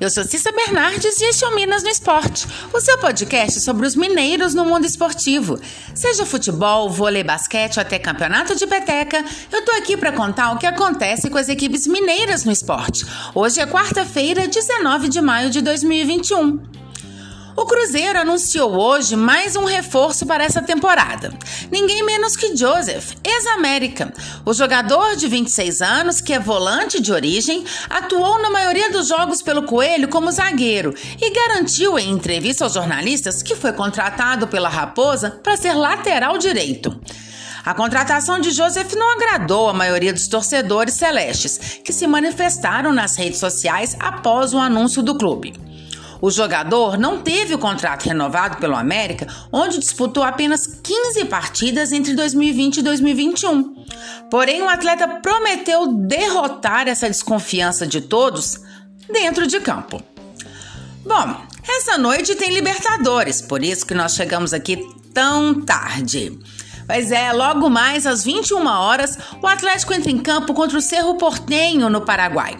Eu sou Cissa Bernardes e este é o Minas no Esporte, o seu podcast sobre os mineiros no mundo esportivo. Seja futebol, vôlei, basquete ou até campeonato de peteca, eu tô aqui para contar o que acontece com as equipes mineiras no esporte. Hoje é quarta-feira, 19 de maio de 2021. O Cruzeiro anunciou hoje mais um reforço para essa temporada. Ninguém menos que Joseph, ex-América. O jogador de 26 anos, que é volante de origem, atuou na maioria dos jogos pelo Coelho como zagueiro e garantiu em entrevista aos jornalistas que foi contratado pela Raposa para ser lateral direito. A contratação de Joseph não agradou a maioria dos torcedores celestes, que se manifestaram nas redes sociais após o anúncio do clube. O jogador não teve o contrato renovado pelo América, onde disputou apenas 15 partidas entre 2020 e 2021. Porém, o atleta prometeu derrotar essa desconfiança de todos dentro de campo. Bom, essa noite tem Libertadores, por isso que nós chegamos aqui tão tarde. Mas é, logo mais às 21 horas, o Atlético entra em campo contra o Cerro Portenho no Paraguai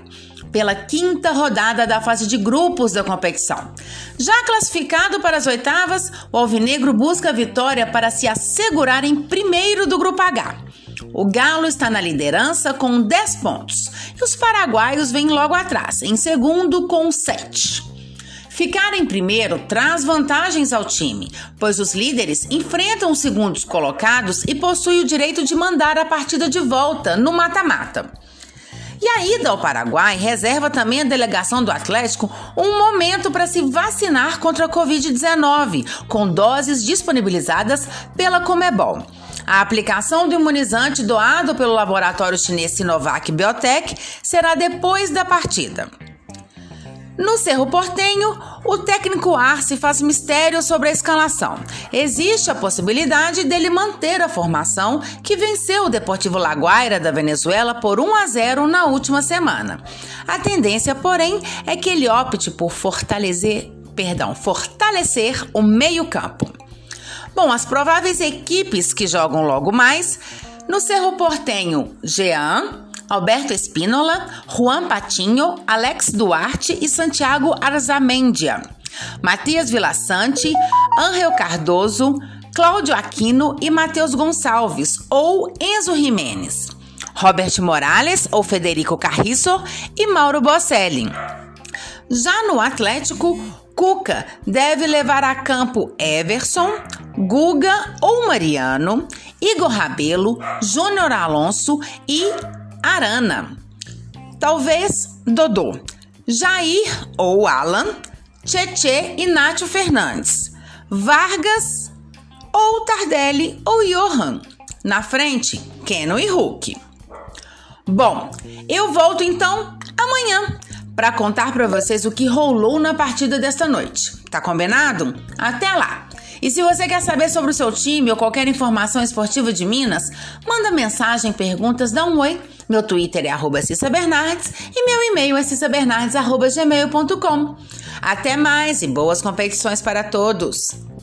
pela quinta rodada da fase de grupos da competição. Já classificado para as oitavas, o Alvinegro busca a vitória para se assegurar em primeiro do grupo H. O Galo está na liderança com 10 pontos e os paraguaios vêm logo atrás, em segundo com 7. Ficar em primeiro traz vantagens ao time, pois os líderes enfrentam os segundos colocados e possuem o direito de mandar a partida de volta no mata-mata. E a ida ao Paraguai reserva também a delegação do Atlético um momento para se vacinar contra a Covid-19, com doses disponibilizadas pela Comebol. A aplicação do imunizante doado pelo laboratório chinês Sinovac Biotech será depois da partida. No Cerro Portenho, o técnico Arce faz mistério sobre a escalação. Existe a possibilidade dele manter a formação que venceu o Deportivo Laguaira da Venezuela por 1 a 0 na última semana. A tendência, porém, é que ele opte por fortalecer, perdão, fortalecer o meio-campo. Bom, as prováveis equipes que jogam logo mais no Cerro Portenho, Jean, Alberto Espínola, Juan Patinho, Alex Duarte e Santiago Arzamendia. Matias Vilaçante, Angel Cardoso, Cláudio Aquino e Matheus Gonçalves ou Enzo Jimenez. Robert Morales ou Federico Carriço e Mauro Bocelli. Já no Atlético, Cuca deve levar a campo Everson, Guga ou Mariano, Igor Rabelo, Júnior Alonso e Arana. Talvez Dodô. Jair ou Alan, Tietê e Nátio Fernandes. Vargas ou Tardelli ou Johan. Na frente, Keno e Hulk. Bom, eu volto então amanhã para contar para vocês o que rolou na partida desta noite. Tá combinado? Até lá! E se você quer saber sobre o seu time ou qualquer informação esportiva de Minas, manda mensagem, perguntas, dá um oi. Meu Twitter é arroba Cissa Bernardes e meu e-mail é cissabernardes.gmail.com. Até mais e boas competições para todos!